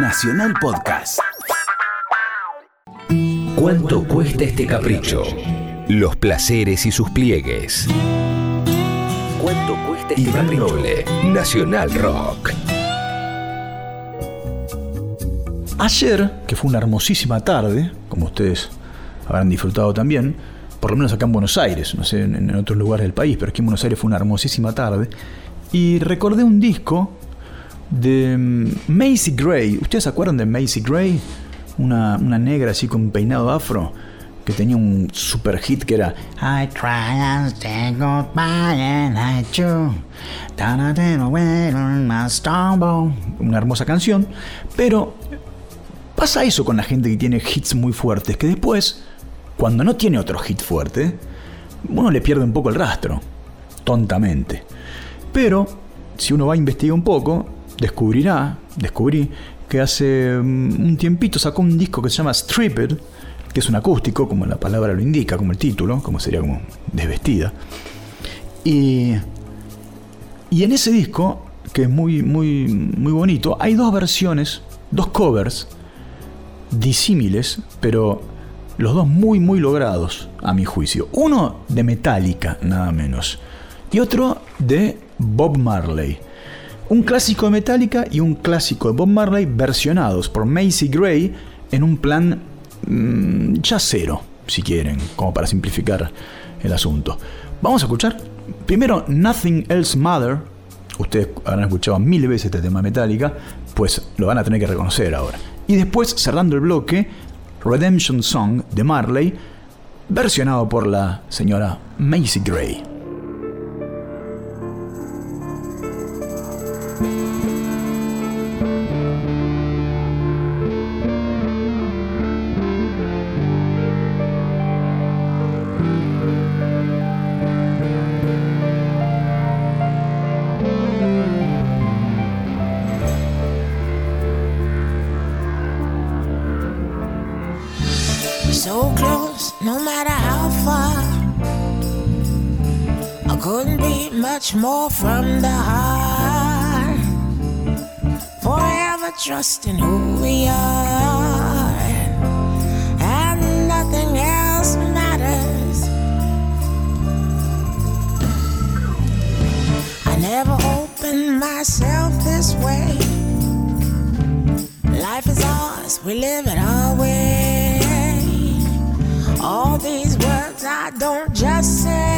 Nacional Podcast. ¿Cuánto cuesta este capricho? Los placeres y sus pliegues. ¿Cuánto cuesta este Iván Noble, Nacional Rock. Ayer, que fue una hermosísima tarde, como ustedes habrán disfrutado también, por lo menos acá en Buenos Aires, no sé en, otros lugares del país, pero aquí en Buenos Aires fue una hermosísima tarde, y recordé un disco de mm, Macy Gray. ¿Ustedes se acuerdan de Macy Gray? Una, una negra así con peinado afro que tenía un super hit que era I try and say goodbye and I. Una hermosa canción, pero pasa eso con la gente que tiene hits muy fuertes, que después, cuando no tiene otro hit fuerte, uno le pierde un poco el rastro, tontamente. Pero, si uno va a investigar un poco, descubrirá, descubrí, que hace mm, un tiempito sacó un disco que se llama Stripped, que es un acústico, como la palabra lo indica, como el título, como sería como desvestida. Y, y en ese disco, que es muy, muy, muy bonito, hay dos versiones, dos covers disímiles, pero los dos muy, muy logrados, a mi juicio. Uno de Metallica, nada menos, y otro de Bob Marley. Un clásico de Metallica y un clásico de Bob Marley versionados por Macy Gray en un plan mm, ya cero, si quieren, como para simplificar el asunto. Vamos a escuchar primero Nothing Else Matter. Ustedes habrán escuchado mil veces este tema de Metallica, pues lo van a tener que reconocer ahora. Y después, cerrando el bloque, Redemption Song de Marley, versionado por la señora Macy Gray. No matter how far. I couldn't be much more from the heart. Forever trusting who we are. And nothing else matters. I never opened myself this way. Life is ours, we live it our way. All these words I don't just say,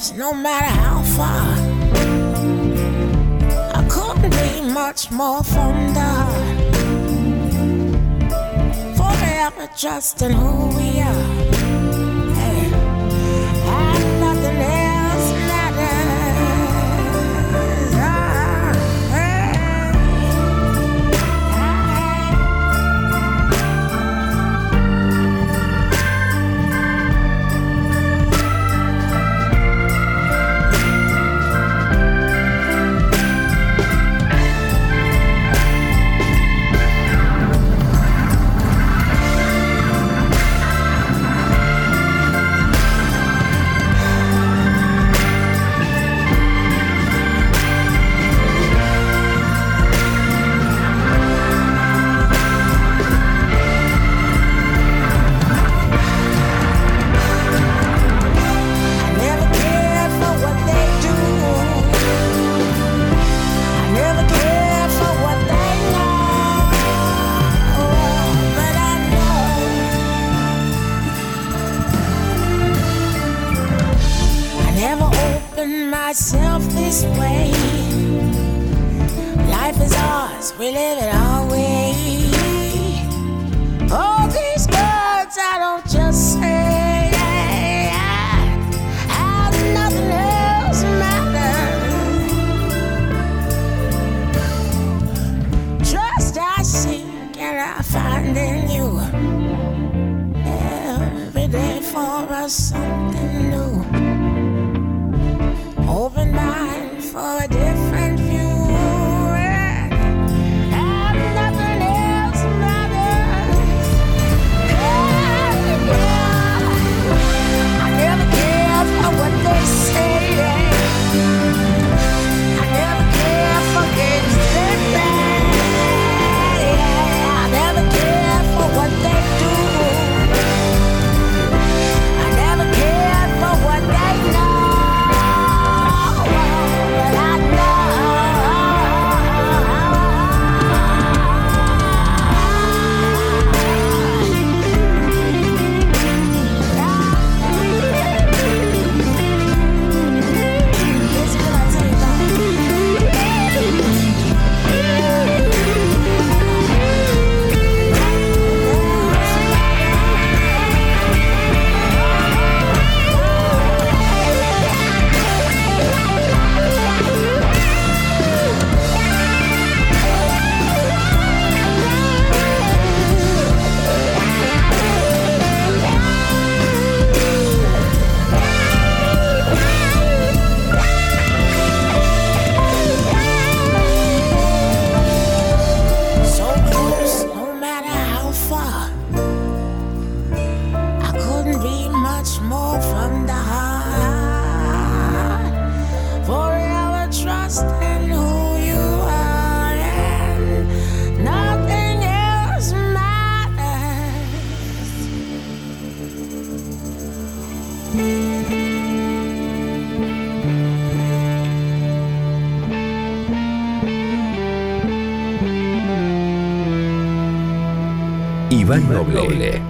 close, no matter how far. I couldn't be much more from the heart. Forever trusting who we are. We live it our way. All these words I don't just say. How's nothing else matters. Trust I seek and I find in you. Every day for us something new.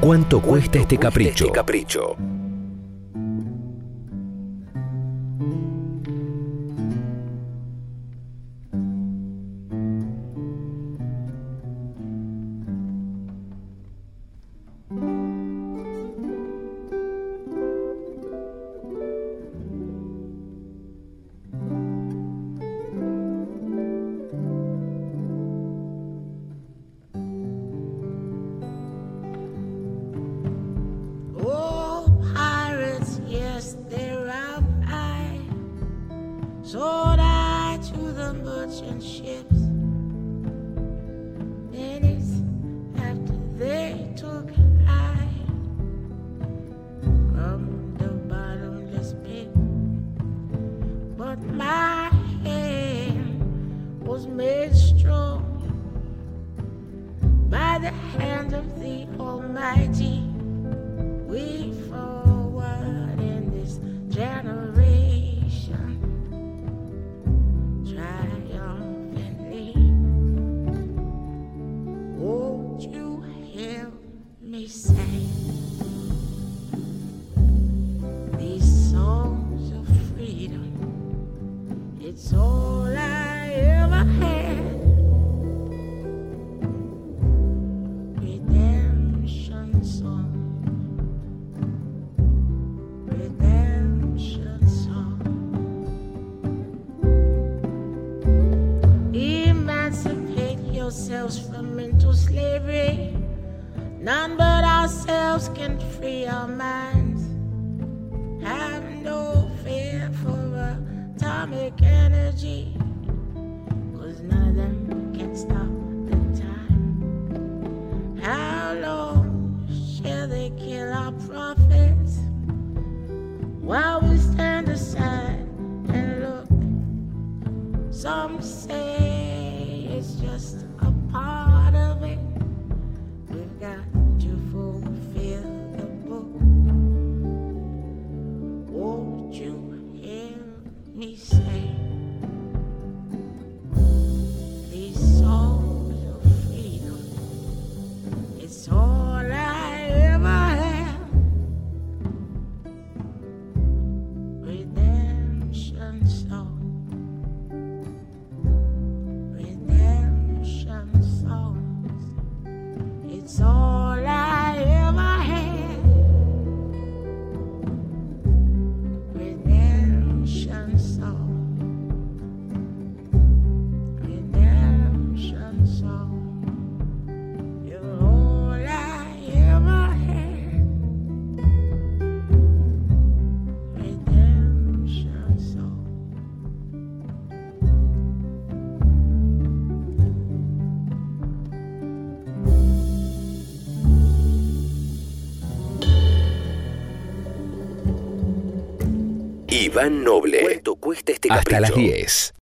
¿Cuánto, cuesta? Este, este capricho? It's all I ever had. Redemption song. Redemption song. Emancipate yourselves from mental slavery. None but ourselves can free our minds. Have no atomic energy. Cause none of them can stop the time. How long? So Iván Noble. ¿Cuánto cuesta este Hasta las 10.